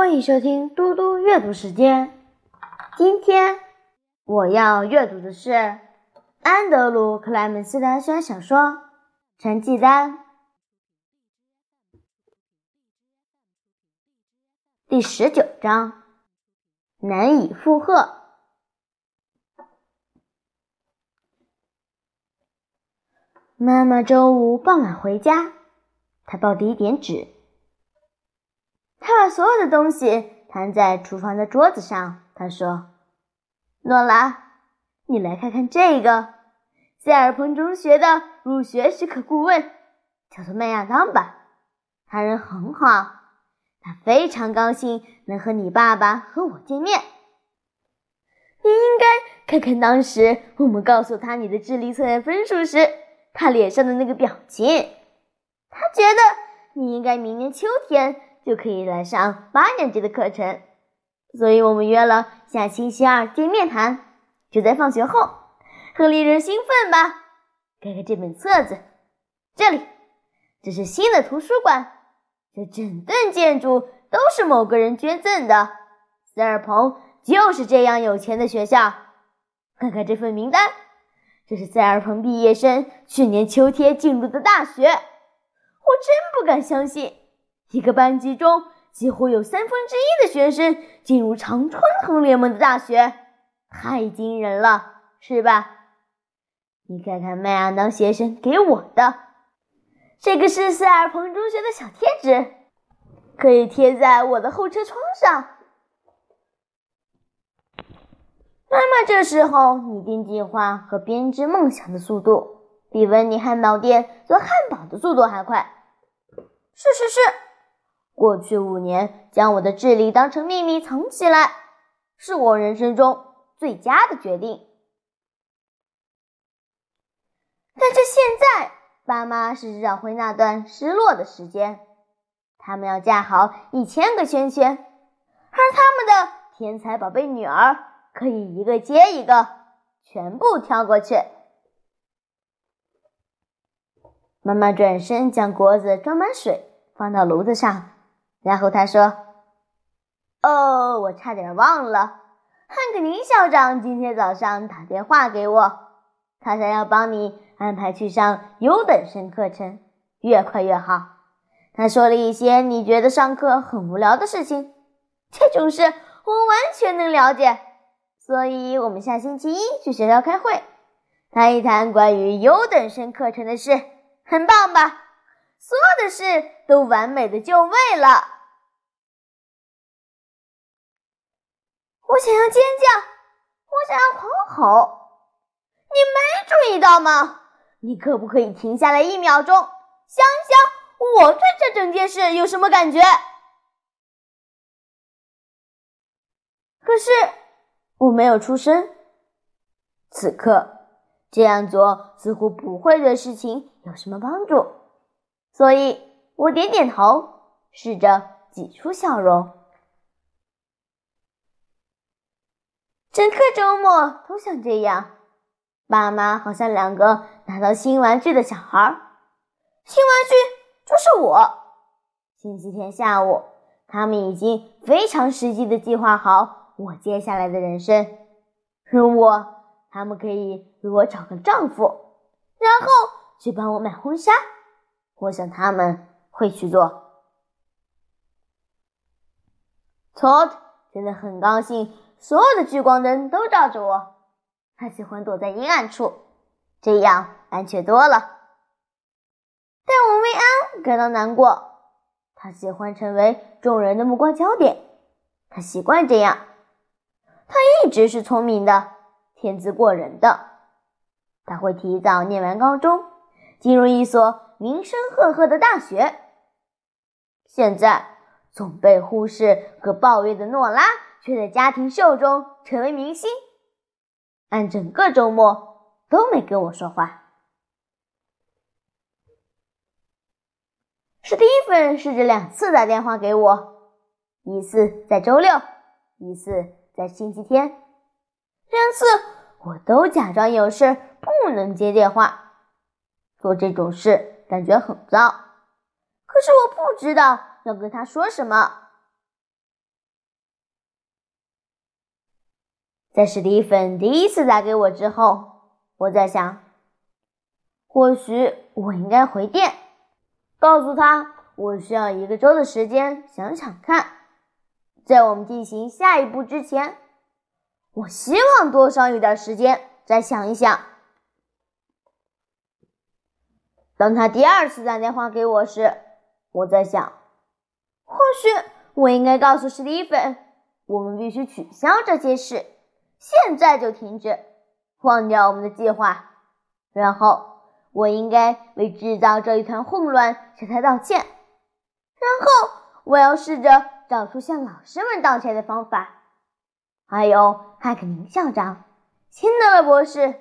欢迎收听嘟嘟阅读时间。今天我要阅读的是安德鲁·克莱门斯的小小说《成绩单》第十九章：难以负荷。妈妈周五傍晚回家，她抱着一点纸。他把所有的东西摊在厨房的桌子上。他说：“诺拉，你来看看这个，塞尔彭中学的入学许可顾问，叫做麦亚当吧。他人很好，他非常高兴能和你爸爸和我见面。你应该看看当时我们告诉他你的智力测验分数时，他脸上的那个表情。他觉得你应该明年秋天。”就可以来上八年级的课程，所以我们约了下星期二见面谈，就在放学后，很令人兴奋吧？看看这本册子，这里，这是新的图书馆，这整栋建筑都是某个人捐赠的。塞尔彭就是这样有钱的学校。看看这份名单，这是塞尔彭毕业生去年秋天进入的大学，我真不敢相信。一个班级中几乎有三分之一的学生进入常春藤联盟的大学，太惊人了，是吧？你看看麦亚当先生给我的，这个是塞尔彭中学的小贴纸，可以贴在我的后车窗上。妈妈这时候拟定计划和编织梦想的速度，比温尼汉堡店做汉堡的速度还快。是是是。过去五年，将我的智力当成秘密藏起来，是我人生中最佳的决定。但是现在，爸妈是找回那段失落的时间。他们要架好一千个圈圈，而他们的天才宝贝女儿可以一个接一个，全部跳过去。妈妈转身将锅子装满水，放到炉子上。然后他说：“哦，我差点忘了，汉克尼校长今天早上打电话给我，他想要帮你安排去上优等生课程，越快越好。他说了一些你觉得上课很无聊的事情，这种事我完全能了解。所以，我们下星期一去学校开会，谈一谈关于优等生课程的事，很棒吧？”所有的事都完美的就位了。我想要尖叫，我想要狂吼。你没注意到吗？你可不可以停下来一秒钟，想一想，我对这整件事有什么感觉？可是我没有出声。此刻这样做似乎不会对事情有什么帮助。所以我点点头，试着挤出笑容。整个周末都像这样，爸妈好像两个拿到新玩具的小孩。新玩具就是我。星期天下午，他们已经非常实际的计划好我接下来的人生。如果他们可以为我找个丈夫，然后去帮我买婚纱。我想他们会去做。Todd 真的很高兴，所有的聚光灯都照着我。他喜欢躲在阴暗处，这样安全多了。但我为安感到难过。他喜欢成为众人的目光焦点，他习惯这样。他一直是聪明的，天资过人的。他会提早念完高中，进入一所。名声赫赫的大学，现在总被忽视和抱怨的诺拉，却在家庭秀中成为明星。按整个周末都没跟我说话。史蒂芬试着两次打电话给我，一次在周六，一次在星期天。两次我都假装有事不能接电话。做这种事。感觉很糟，可是我不知道要跟他说什么。在史蒂芬第一次打给我之后，我在想，或许我应该回电，告诉他我需要一个周的时间想想看，在我们进行下一步之前，我希望多上一点时间再想一想。当他第二次打电话给我时，我在想，或许我应该告诉史蒂芬，我们必须取消这些事。现在就停止，忘掉我们的计划。然后，我应该为制造这一团混乱向他道歉。然后，我要试着找出向老师们道歉的方法，还有汉克宁校长、辛德勒博士，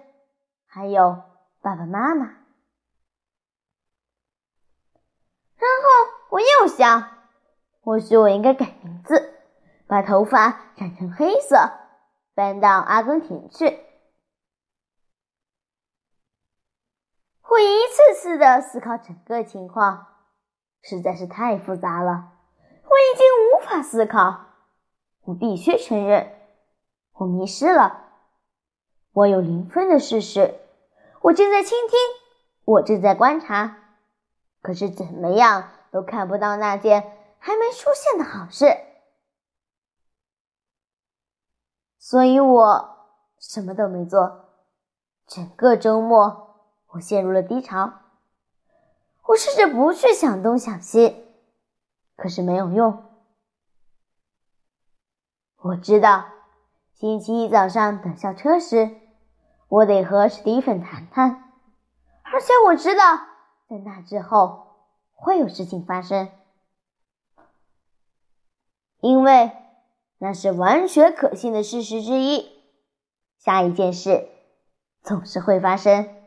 还有爸爸妈妈。然然后，我又想，或许我应该改名字，把头发染成黑色。搬到阿根廷去。我一次次的思考整个情况，实在是太复杂了，我已经无法思考。我必须承认，我迷失了。我有零分的事实，我正在倾听，我正在观察，可是怎么样都看不到那件还没出现的好事。所以我什么都没做。整个周末，我陷入了低潮。我试着不去想东想西，可是没有用。我知道，星期一早上等校车时，我得和史蒂芬谈谈。而且我知道，在那之后会有事情发生，因为。那是完全可信的事实之一。下一件事总是会发生。